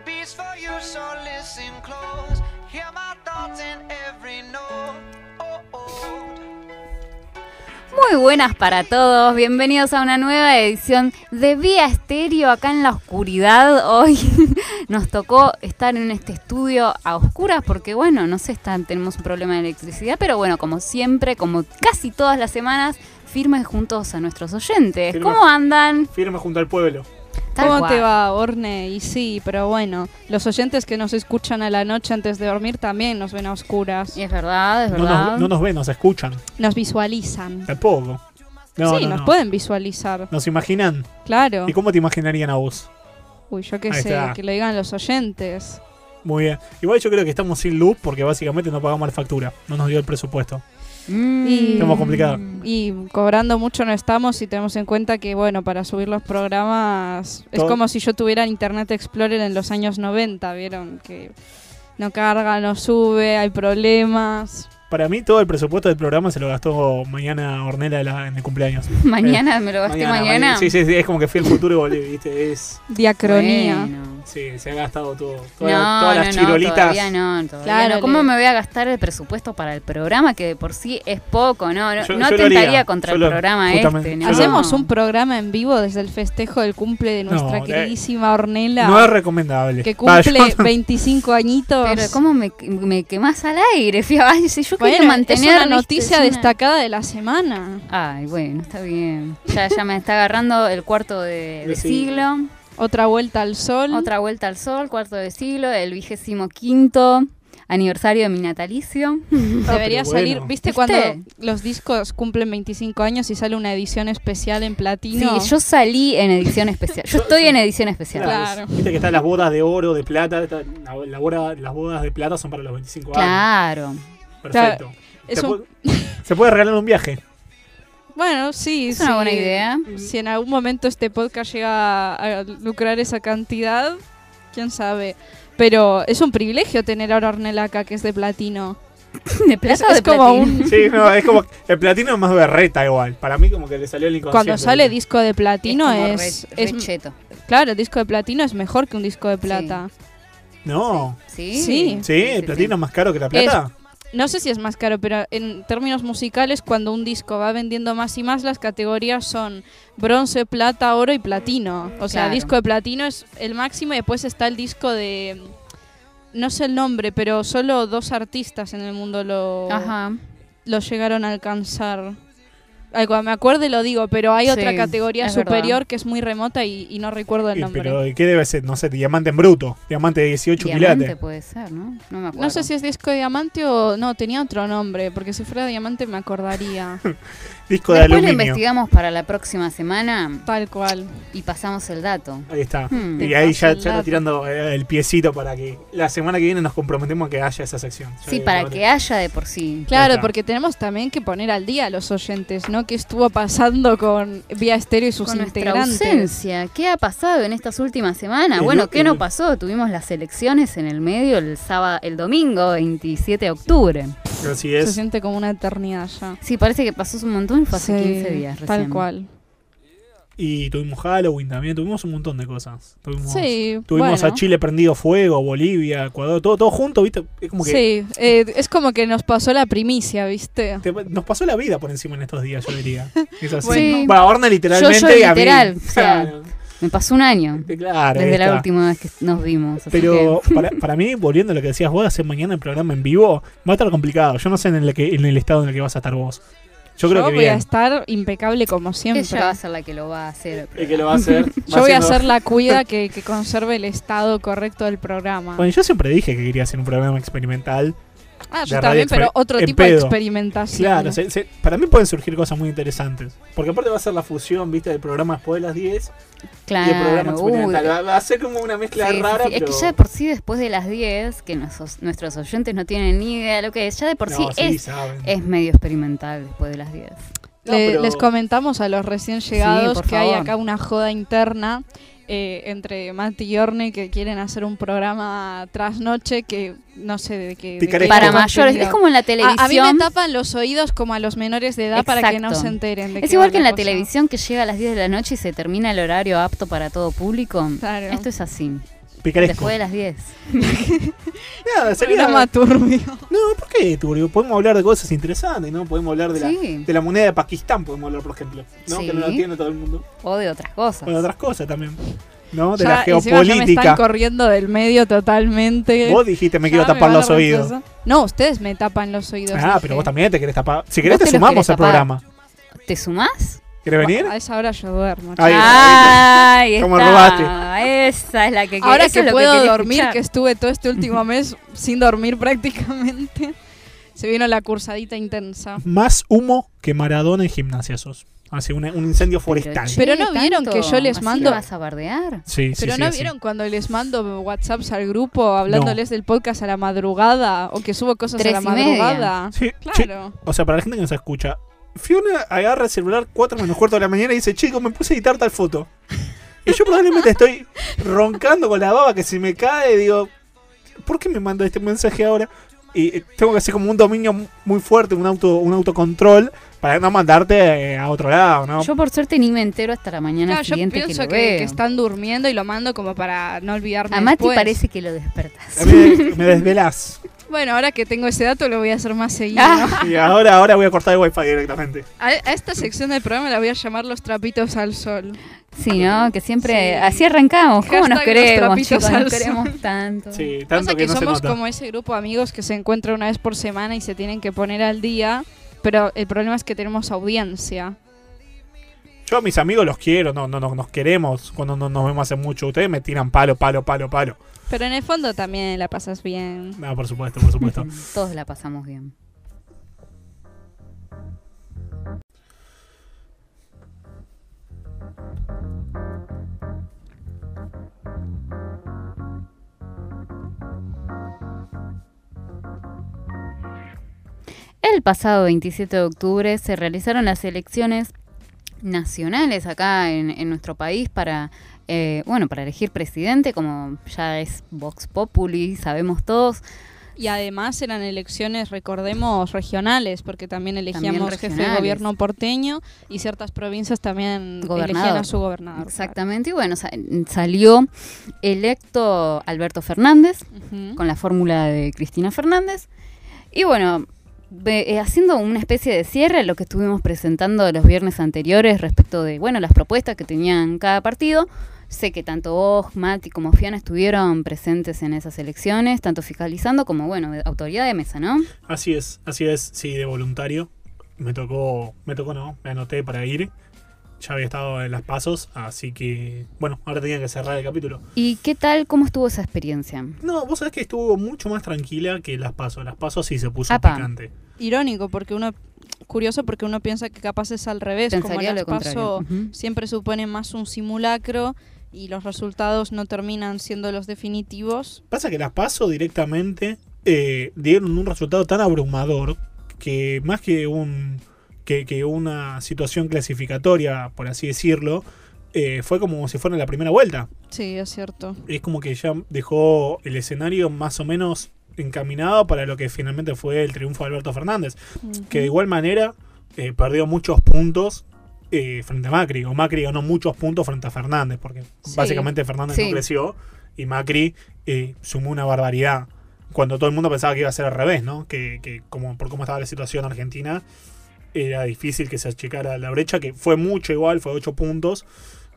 It beats for you, so listen close. Hear my thoughts in every note. Oh, oh. Muy buenas para todos, bienvenidos a una nueva edición de Vía Estéreo acá en la oscuridad. Hoy nos tocó estar en este estudio a oscuras porque bueno, no sé, está- tenemos un problema de electricidad, pero bueno, como siempre, como casi todas las semanas, firmes juntos a nuestros oyentes. Firme. ¿Cómo andan? Firme junto al pueblo. Tal ¿Cómo cual. te va, Orne? Y sí, pero bueno, los oyentes que nos escuchan a la noche antes de dormir también nos ven a oscuras. Es verdad, es No verdad. nos, no nos ven, nos escuchan. Nos visualizan. Tampoco. No, sí, no, nos no. pueden visualizar. Nos imaginan. Claro. ¿Y cómo te imaginarían a vos? Uy, yo qué Ahí sé, está. que lo digan los oyentes. Muy bien. Igual yo creo que estamos sin luz porque básicamente no pagamos la factura. No nos dio el presupuesto. Mm. Y- Estamos complicados. Y cobrando mucho no estamos si tenemos en cuenta que, bueno, para subir los programas es Todo- como si yo tuviera Internet Explorer en los años 90, ¿vieron? Que no carga, no sube, hay problemas. Para mí todo el presupuesto del programa se lo gastó mañana Ornella de la- en el cumpleaños. Mañana me lo gasté mañana. Sí, sí, sí, es como que fui al futuro y volví, ¿viste? Es, Diacronía. Bueno. Sí, se ha gastado todo. No, Toda- todas las no, no, chirolitas. todavía no, todavía Claro, no. ¿Cómo le- me voy a gastar el presupuesto para el programa que de por sí es poco? No, no, Yo- no yo lo atentaría haría. contra Yo el lo- programa justamente, este. ¿no? lo- Hacemos un programa en vivo desde el festejo del cumple de nuestra No, eh, queridísima Ornella, No es recomendable. que cumple no- 25 añitos. Pero ¿cómo me, me quemás al aire? Fía? Ay, si yo Bueno, quiero mantener... es una noticia una- destacada de la semana. Ay, bueno, está bien. Ya, ya me está agarrando el cuarto de, de De siglo. Otra vuelta al sol. Otra vuelta al sol, cuarto de siglo, el vigésimo quinto aniversario de mi natalicio. Debería Ah, pero salir, bueno. ¿viste ¿Viste? cuando los discos cumplen 25 años y sale una edición especial en platino? Sí, yo salí en edición especial. Yo estoy en edición especial. Claro. Viste que están las bodas de oro, de plata. está- la, la boda- las bodas de plata son para los 25 años. Claro. Perfecto. Es se, un- puede, se puede regalar un viaje. Bueno, sí, Es sí. una buena idea. Si en algún momento este podcast llega a lucrar esa cantidad, quién sabe. Pero es un privilegio tener ahora Ornella acá, que es de platino. ¿De Es, plata es de como platino? un... Sí, no, es como. El platino es más berreta igual. Para mí, como que le salió el inconsciente. Cuando sale disco de platino como es... re- es- cheto. claro, el disco de platino es mejor que un disco de plata. No. ¿Sí? Sí. Sí, el platino es más caro que la plata. No sé si es más caro, pero en términos musicales, cuando un disco va vendiendo más y más, las categorías son bronce, plata, oro y platino. O sea, disco de platino es el máximo y después está el disco de... No sé el nombre, pero solo dos artistas en el mundo lo, Ajá. lo llegaron a alcanzar. Ay, cuando me acuerde lo digo, pero hay otra categoría superior verdad. que es muy remota y, y no recuerdo el Y, nombre. pero ¿y ¿qué debe ser? No sé, diamante en bruto. Diamante de 18 Diamante quilates. puede ser, ¿no? No me acuerdo. No sé si es disco de diamante o no, tenía otro nombre, porque si fuera diamante me acordaría. Disco de Después lo aluminio. investigamos para la próxima semana Tal cual. y pasamos el dato. Ahí está. Hmm. Y ahí ya, ya tirando eh, el piecito para que la semana que viene nos comprometemos a que haya esa sección. Ya Sí, para que haya de por sí. Claro, porque tenemos también que poner al día a los oyentes, ¿no? ¿Qué estuvo pasando con Vía Estéreo y sus Con nuestra integrantes? ausencia, ¿qué ha pasado en estas últimas semanas? El bueno, ¿qué no pasó? Tuvimos las elecciones en el medio el sábado, el domingo 27 de octubre. Así Se siente como una eternidad ya. Sí, parece que pasó un montón y fue hace Sí, 15 días recién. Tal cual. Y tuvimos Halloween también. Tuvimos un montón de cosas. Tuvimos, Sí, tuvimos bueno. a Chile prendido fuego, Bolivia, Ecuador, todo, todo junto, ¿viste? Es como que Sí, eh, es como que nos pasó la primicia, ¿viste? te- nos pasó la vida por encima en estos días, yo diría. Es así. Bueno. Va, Orna literalmente Yo- yo y a mí. literal, o sea, Claro, Me pasó un año claro, desde la última vez que nos vimos. así Pero que- para, para mí, volviendo a lo que decías vos, hacer mañana el programa en vivo, va a estar complicado. Yo no sé en el, que, en el estado en el que vas a estar vos. Yo creo que voy a estar impecable como siempre. ella va a ser la que lo va a hacer. El que lo va a hacer. va Yo voy a ser la cuida que, que conserve el estado correcto del programa. Bueno, yo siempre dije que quería hacer un programa experimental. Ah, yo también, pero otro tipo de experimentación. Claro, se- se- para mí pueden surgir cosas muy interesantes. Porque aparte va a ser la fusión, viste, del programa después de las 10 y el programa Claro, uy, experimental. Va, va a ser como una mezcla sí, rara, sí. pero... Es que ya de por sí después de las 10, que nuestros, nuestros oyentes no tienen ni idea de lo que es, ya de por No, sí, sí, es, saben. es medio experimental después de las 10. No, Le- pero- Les comentamos a los recién llegados que hay acá una joda interna eh, entre Mati y Orne que quieren hacer un programa tras noche que no sé de qué. de qué. Para mayores, es como en la A, televisión. a mí me tapan los oídos como a los menores de edad para que no se enteren de es igual que en la cosa. televisión que llega a las 10 de la noche y se termina el horario apto para todo público. Claro. Esto es así. Picaresco. Después de las 10. Nada, sería. Programa turbio. No, ¿por qué, Turbio? Podemos hablar de cosas interesantes, ¿no? Podemos hablar de la, de la moneda de Pakistán, podemos hablar, por ejemplo. ¿no? Sí. Que no la tiene todo el mundo. O de otras cosas. O de otras cosas también. ¿No? De Ya, la ya me geopolítica. están corriendo del medio totalmente. Vos dijiste me Ya quiero tapar los oídos. No, ustedes me tapan los oídos. Ah, dije. pero vos también te querés tapar. Si querés te sumamos querés al tapar. programa. ¿Te sumás? ¿Querés venir? A esa hora yo duermo. Ahí Ahí ¿Cómo está. robaste? Esa es la que Ahora que puedo dormir, escuchar. que estuve todo este último mes sin dormir prácticamente, se vino la cursadita intensa. Más humo que Maradona en gimnasia sos. Hace un, un incendio Pero, forestal. che, Pero no vieron tanto, que yo les ¿así mando- vas a bardear? sí, sí, Pero sí, ¿no así. vieron cuando les mando WhatsApps al grupo hablándoles del podcast a la madrugada o que subo cosas Tres a la y media. madrugada? Sí, che, Claro. o sea, para la gente que nos escucha, Fiona agarra el celular 4 menos cuarto de la mañana y dice, chico, me puse a editar tal foto. Y yo probablemente estoy roncando con la baba que se me cae, digo, ¿por qué me manda este mensaje ahora? Y tengo que hacer como un dominio muy fuerte, un auto un autocontrol, para no mandarte eh, a otro lado, ¿no? Yo por suerte ni me entero hasta la mañana Claro, yo siguiente que pienso lo que, veo. que están durmiendo y lo mando como para no olvidarme A Mati después. parece que lo despertas. Me, me desvelás. Bueno, ahora que tengo ese dato lo voy a hacer más seguido. Ah. Y ahora, ahora voy a cortar el wifi directamente. A, a esta sección del programa la voy a llamar los trapitos al sol. Sí, ¿no? Que siempre Sí. así arrancamos. ¿Cómo nos Hashtag los queremos, chicos? Nos queremos tanto. Sí, Pasa tanto que, que, no se somos nota. como ese grupo de amigos que se encuentra una vez por semana y se tienen que poner al día, pero el problema es que tenemos audiencia. Yo a mis amigos los quiero, no, no, no nos queremos cuando no nos vemos hace mucho. Ustedes me tiran palo, palo, palo, palo. Pero en el fondo también la pasas bien. No, por supuesto, por supuesto. Todos la pasamos bien. El pasado 27 de octubre se realizaron las elecciones nacionales acá en, en nuestro país para, eh, bueno, para elegir presidente, como ya es Vox Populi, sabemos todos. Y además eran elecciones, recordemos, regionales, porque también elegíamos jefe de gobierno porteño y ciertas provincias también elegían Gobernador. a su gobernador. Exactamente, y bueno, sa- salió electo Alberto Fernández con la fórmula de Cristina Fernández. Y bueno, haciendo una especie de cierre a lo que estuvimos presentando los viernes anteriores respecto de, bueno, las propuestas que tenían cada partido. Sé que tanto vos, Mati, como Fiana estuvieron presentes en esas elecciones, tanto fiscalizando como, bueno, autoridad de mesa, ¿no? Así es, así es, sí, de voluntario. Me tocó, me tocó no, me anoté para ir. Ya había estado en las pasos, así que, bueno, ahora tenía que cerrar el capítulo. ¿Y qué tal, cómo estuvo esa experiencia? No, vos sabés que estuvo mucho más tranquila que las pasos. Las pasos sí se puso Apa. picante. Irónico, porque uno, curioso porque uno piensa que capaz es al revés, como Pensaría las lo contrario. PASO Ujú. siempre supone más un simulacro y los resultados no terminan siendo los definitivos. Pasa que las paso directamente eh, dieron un resultado tan abrumador que más que un que, que una situación clasificatoria, por así decirlo, eh, fue como si fuera la primera vuelta. Sí, es cierto. es como que ya dejó el escenario más o menos encaminado para lo que finalmente fue el triunfo de Alberto Fernández, que de igual manera eh, perdió muchos puntos eh, frente a Macri, o Macri ganó muchos puntos frente a Fernández, porque Sí. básicamente Fernández Sí. no creció y Macri sumó una barbaridad. Cuando todo el mundo pensaba que iba a ser al revés, ¿no? Que, que como por cómo estaba la situación en Argentina, era difícil que se achicara la brecha, que fue mucho igual, fue 8 puntos,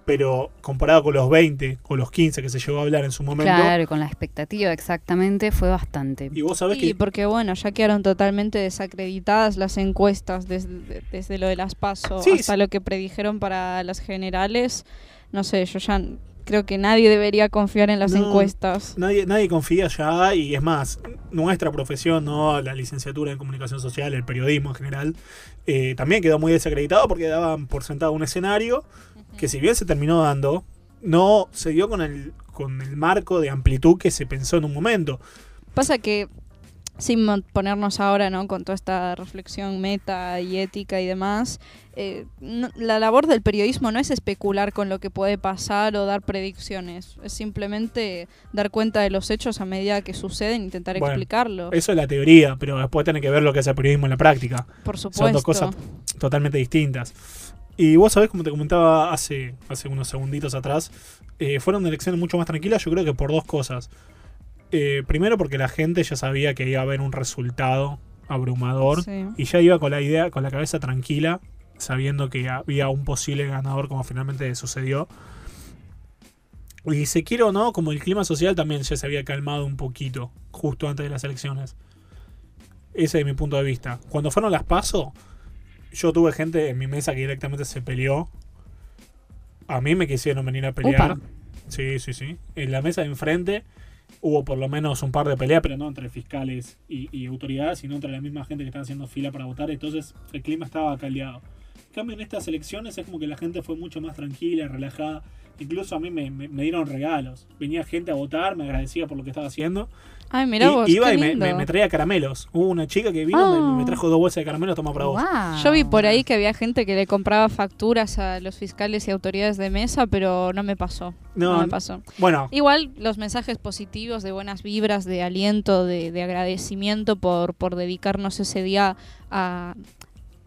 pero comparado con los 20 o los 15 que se llegó a hablar en su momento, Claro, con la expectativa exactamente fue bastante. y vos sabés Sí, que porque bueno, ya quedaron totalmente desacreditadas las encuestas desde, desde lo de las PASO Sí, hasta sí. lo que predijeron para las generales. No sé, yo ya creo que nadie debería confiar en las No. encuestas. nadie, nadie confía ya, y es más, nuestra profesión, no la licenciatura en comunicación social, el periodismo en general, eh, también quedó muy desacreditado porque daban por sentado un escenario que si bien se terminó dando, no se dio con el, con el marco de amplitud que se pensó en un momento. Pasa que, sin ponernos ahora ¿no? con toda esta reflexión meta y ética y demás, eh, no- la labor del periodismo no es especular con lo que puede pasar o dar predicciones, es simplemente dar cuenta de los hechos a medida que suceden e intentar Bueno, explicarlo. Eso es la teoría, pero después tiene que ver lo que es el periodismo en la práctica. Por supuesto. Son dos cosas totalmente distintas. Y vos sabés, como te comentaba hace, hace unos segunditos atrás, eh, fueron elecciones mucho más tranquilas, yo creo que por dos cosas. Eh, primero porque la gente ya sabía que iba a haber un resultado abrumador Sí. y ya iba con la idea, con la cabeza tranquila, sabiendo que había un posible ganador como finalmente sucedió. Y se quiere o no, como el clima social también ya se había calmado un poquito justo antes de las elecciones. Ese es mi punto de vista. Cuando fueron las PASO, yo tuve gente en mi mesa que directamente se peleó. A mí me quisieron venir a pelear. Upa. Sí, sí, sí. En la mesa de enfrente hubo por lo menos un par de peleas, pero no entre fiscales y, autoridades, sino entre la misma gente que estaba haciendo fila para votar. Entonces el clima estaba caldeado. En cambio, en estas elecciones es como que la gente fue mucho más tranquila, relajada. Incluso a mí me, me- me dieron regalos. Venía gente a votar, me agradecía por lo que estaba haciendo. Ay, mirá y vos, iba qué y me, lindo. me- me traía caramelos. Hubo una chica que vino, Ah. me, me trajo dos bolsas de caramelos, toma para vos. Guau. Yo vi por ahí que había gente que le compraba facturas a los fiscales y autoridades de mesa, pero no me pasó. No, No, me pasó. Bueno, Igual los mensajes positivos de buenas vibras, de aliento, de, de agradecimiento por, por dedicarnos ese día a,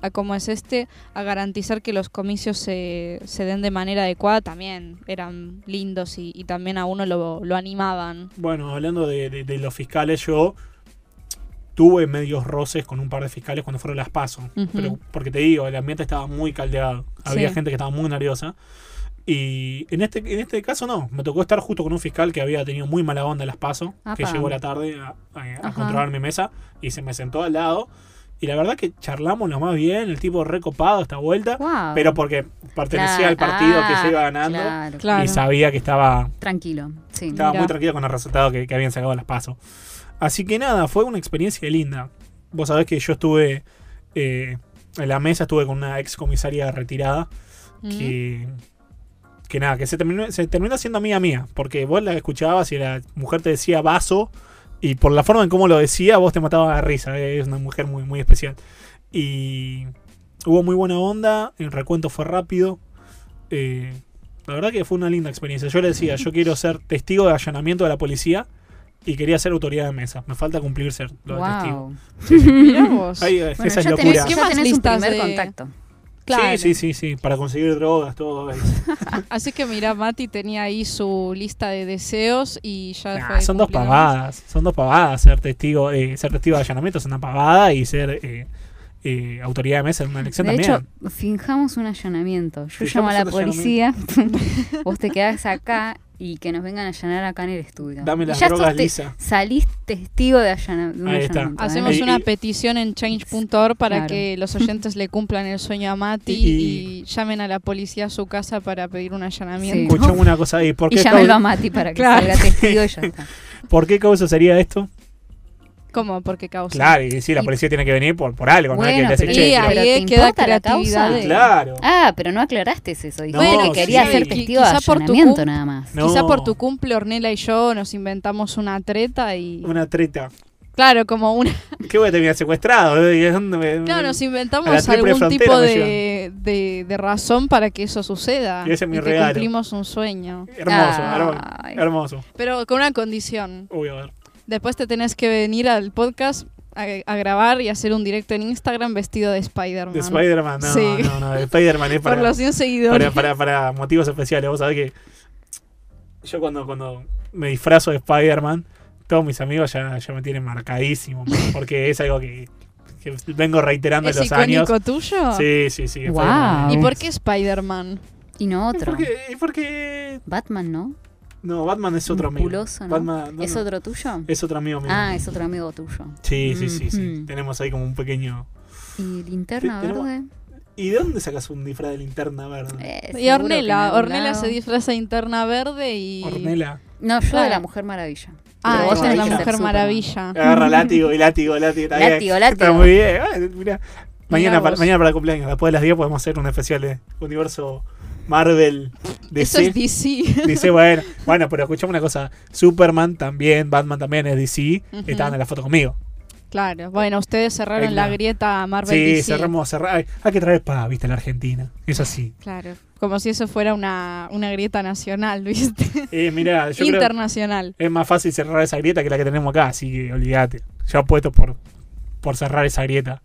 a como es este, a garantizar que los comicios se, se den de manera adecuada, también eran lindos y, y también a uno lo, lo animaban. Bueno, hablando de, de- de los fiscales, yo tuve medios roces con un par de fiscales cuando fueron las pasos. Ujú. Pero porque te digo, el ambiente estaba muy caldeado. Había Sí. gente que estaba muy nerviosa. Y en este, en este caso no. Me tocó estar justo con un fiscal que había tenido muy mala onda en las pasos, que llegó a la tarde a, a- a controlar mi mesa y se me sentó al lado. Y la verdad que charlamos lo más bien, el tipo recopado esta vuelta. Pero porque pertenecía Claro. al partido Ah, que se iba ganando Claro. Claro. y sabía que estaba Tranquilo. Sí. estaba muy tranquilo con el resultado que, que habían sacado las pasos. Así que nada, fue una experiencia linda. Vos sabés que yo estuve eh, en la mesa, estuve con una ex comisaria retirada Mm. que, que nada, que se terminó, se terminó siendo amiga mía, porque vos la escuchabas y la mujer te decía vaso y por la forma en cómo lo decía, vos te matabas de risa. eh, Es una mujer muy, muy especial. Y hubo muy buena onda, el recuento fue rápido. eh, la verdad que fue una linda experiencia. Yo le decía, yo quiero ser testigo de allanamiento de la policía y quería ser autoridad de mesa. Me falta cumplir ser lo de testigo. Wow. Mirá vos. Ahí, Bueno, esa es locura. tenés, ¿Qué más tenés un primer de- contacto. Claro. Sí, sí, sí, sí, para conseguir drogas, todo eso. Así que mira, Mati tenía ahí su lista de deseos y ya Nah, fue son dos pavadas, son dos pavadas. Ser testigo, eh, ser testigo de allanamiento es una pavada y ser eh, eh, autoridad de mesa en una elección De también. hecho, finjamos un allanamiento. Yo llamo a la policía, vos te quedás acá y que nos vengan a allanar acá en el estudio. Dame Y las ya drogas te- lisa. Salís testigo de, allana- de un Ahí está. allanamiento. ¿eh? Hacemos Y- una y- petición en change.org para Claro. que los oyentes le cumplan el sueño a Mati Y- y, llamen a la policía a su casa para pedir un Sí. allanamiento. Escuchame una cosa ahí. ¿Por Y qué, llámelo a causa, Mati para que Claro. salga testigo y ya está. ¿Por qué causa sería esto? ¿Cómo? Porque causa. Claro, y sí, la Y- policía tiene que venir por, por algo, no es Bueno, que le hace pero- che, Y quiero- pero ahí ¿te queda importa la creatividad. causa? de- Claro. Ah, pero no aclaraste eso. Dijiste No, que quería sí. ser testigo de quizá por tu allanamiento nada más. No. Quizá por tu cumple, Ornella y yo nos inventamos una treta y... Una treta. Claro, como una... ¿Qué voy a terminar secuestrado? ¿Y No, nos inventamos algún tipo de, de, de razón para que eso suceda. Y ese es mi que regalo. cumplimos un sueño. Hermoso, Ay. hermoso, hermoso. Pero con una condición. Uy, a ver. Después te tenés que venir al podcast a, a grabar y hacer un directo en Instagram vestido de Spider-Man. De Spider-Man, no, Sí. no, no, de Spider-Man es Por para, los 100 seguidores. para, para, para motivos especiales. Vos sabés que yo cuando, cuando me disfrazo de Spider-Man, todos mis amigos ya, ya me tienen marcadísimo, porque es algo que, que vengo reiterando en ¿Es los años. icónico tuyo? Sí, sí, sí. Spider-Man. ¿Y por qué Spider-Man? Y no ¿Y otro. ¿Y por qué? Batman, ¿no? No, Batman es otro amigo. Batman, no, ¿Es no, otro tuyo? es otro amigo mío. Ah, es otro amigo tuyo. Sí, sí, sí, sí. Mhm. Tenemos ahí como un pequeño... ¿Y linterna Sí, tenemos- verde? ¿Y de dónde sacas un disfraz de linterna verde? Eh, Y Ornella. Ornella se disfraza de interna verde y... Ornela. No, yo de la Mujer Maravilla. Ah, esa es la Mujer. Maravilla. Agarra látigo y látigo, látigo. Látigo, látigo. Está muy bien. Ah, mirá. Mañana, para, mañana para el cumpleaños, después de las 10 podemos hacer un especial de universo Marvel Eso DC. es DC. Dice, bueno, bueno, pero escuchame una cosa. Superman también, Batman también es DC. Estaban en la foto conmigo. claro. Bueno, ustedes cerraron la grieta Marvel Sí, DC. cerramos, cerramos. Hay, hay que traer paz, viste, la Argentina. Es así. Claro. Como si eso fuera una, una grieta nacional, ¿viste? Eh, mira, yo creo Internacional. es más fácil cerrar esa grieta que la que tenemos acá, así que olvídate. Yo apuesto por, por cerrar esa grieta.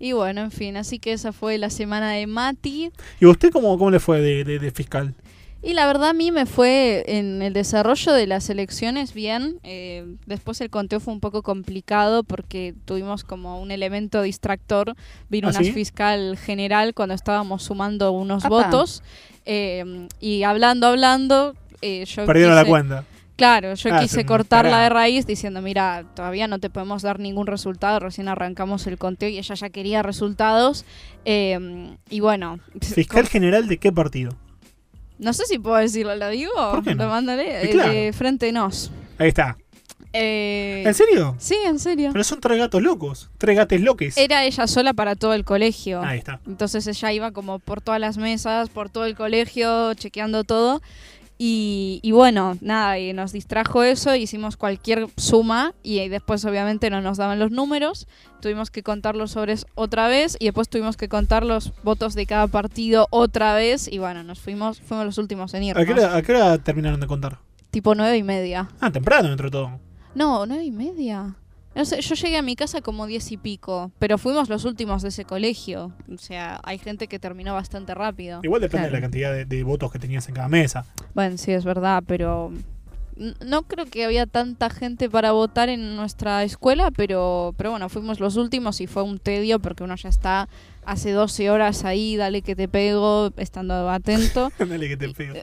Y bueno, en fin, así que esa fue la semana de Mati. ¿Y usted cómo, cómo le fue de, de- de fiscal? Y la verdad a mí me fue en el desarrollo de las elecciones bien. Eh, después el conteo fue un poco complicado porque tuvimos como un elemento distractor. Vino ¿Ah, una sí? fiscal general cuando estábamos sumando unos Apa. votos. eh, y hablando, hablando, eh, yo Perdieron la cuenta. Claro, yo Ah, quise cortarla de raíz diciendo, mira, todavía no te podemos dar ningún resultado, recién arrancamos el conteo y ella ya quería resultados. eh, y bueno, ¿Fiscal general de qué partido? no sé si puedo decirlo, ¿lo digo? ¿Por qué no? Lo mándale. Y eh, claro. Frente Nos. Ahí está. Eh, ¿En serio? Sí, en serio. Pero son tres gatos locos. Tres gates loques. Era ella sola para todo el colegio. Ahí está. Entonces ella iba como por todas las mesas, por todo el colegio, chequeando todo. Y, y bueno, nada, y nos distrajo eso, hicimos cualquier suma y después obviamente no nos daban los números, tuvimos que contar los sobres otra vez y después tuvimos que contar los votos de cada partido otra vez y bueno, nos fuimos, fuimos los últimos en ¿A irnos. qué, hora, a qué hora terminaron de contar? Tipo nueve y media. Ah, temprano dentro de todo. No, nueve y media. No sé, yo llegué a mi casa como diez y pico, pero fuimos los últimos de ese colegio. O sea, hay gente que terminó bastante rápido. Igual depende de la cantidad de, de votos que tenías en cada mesa. Bueno, sí, es verdad, pero no creo que había tanta gente para votar en nuestra escuela, pero, pero bueno, fuimos los últimos y fue un tedio porque uno ya está hace 12 horas ahí, dale que te pego, estando atento. Dale que te pego.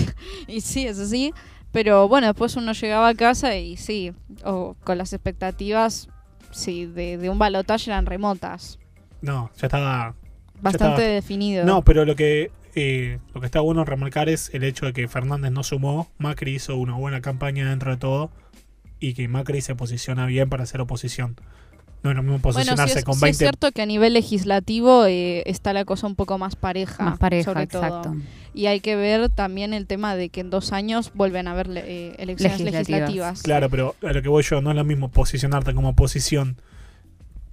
y sí, es así. Pero bueno, después uno llegaba a casa y sí, o con las expectativas sí, de, de un balotaje eran remotas. No, ya estaba. Bastante estaba- definido. No, pero lo que eh, lo que está bueno remarcar es el hecho de que Fernández no sumó. Macri hizo una buena campaña dentro de todo. Y que Macri se posiciona bien para hacer oposición. No es lo mismo bueno, sí posicionarse es, con sí 20. es cierto que a nivel legislativo eh, está la cosa un poco más pareja. Más pareja, sobre exacto. todo. Y hay que ver también el tema de que en dos años vuelven a haber eh, elecciones Legislativas. legislativas. Claro, pero a lo que voy yo, no es lo mismo posicionarte como oposición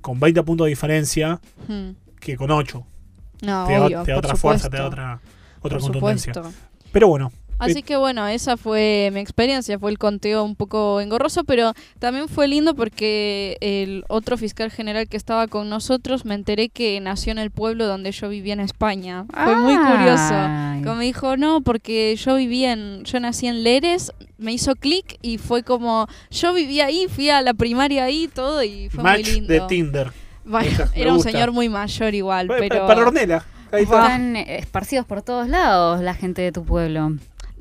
con 20 puntos de diferencia Hmm. que con 8. No, te da, obvio, te da por otra fuerza, te da supuesto, otra, otra por contundencia. supuesto. Pero bueno, Así que bueno, esa fue mi experiencia, fue el conteo un poco engorroso, pero también fue lindo porque el otro fiscal general que estaba con nosotros me enteré que nació en el pueblo donde yo vivía en España. Fue muy curioso. Como me dijo, no, porque yo vivía en, yo nací en Leres, me hizo clic y fue como, yo vivía ahí, fui a la primaria ahí, todo y fue match muy lindo. de Tinder. Bueno, era un gusta. señor muy mayor igual, pero... Para Ornella. Ahí está. Están esparcidos por todos lados la gente de tu pueblo.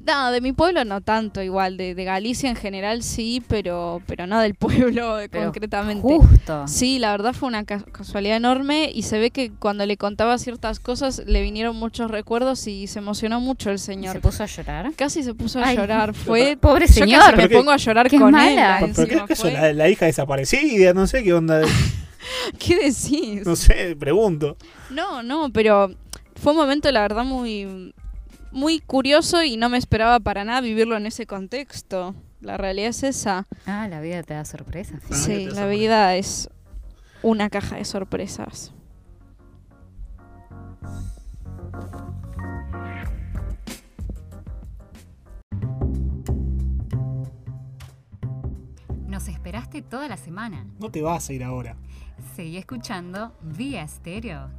No, de mi pueblo no tanto, igual, de, de Galicia en general sí, pero, pero no del pueblo Pero concretamente. Justo. Sí, la verdad fue una ca- casualidad enorme y se ve que cuando le contaba ciertas cosas le vinieron muchos recuerdos y se emocionó mucho el señor. ¿Se puso a llorar? Casi se puso a Ay, llorar. Fue Pobre yo señor. casi me pongo a llorar qué con mala. él. La, la hija desaparecida, no sé qué onda. ¿Qué decís? No sé, pregunto. No, no, pero fue un momento, la verdad, muy, muy curioso y no me esperaba para nada vivirlo en ese contexto. La realidad es esa. Ah, la vida te da sorpresas. Ah, sí, la vida es una caja de sorpresas. Nos esperaste toda la semana. No te vas a ir ahora. Seguí escuchando Vía Estéreo.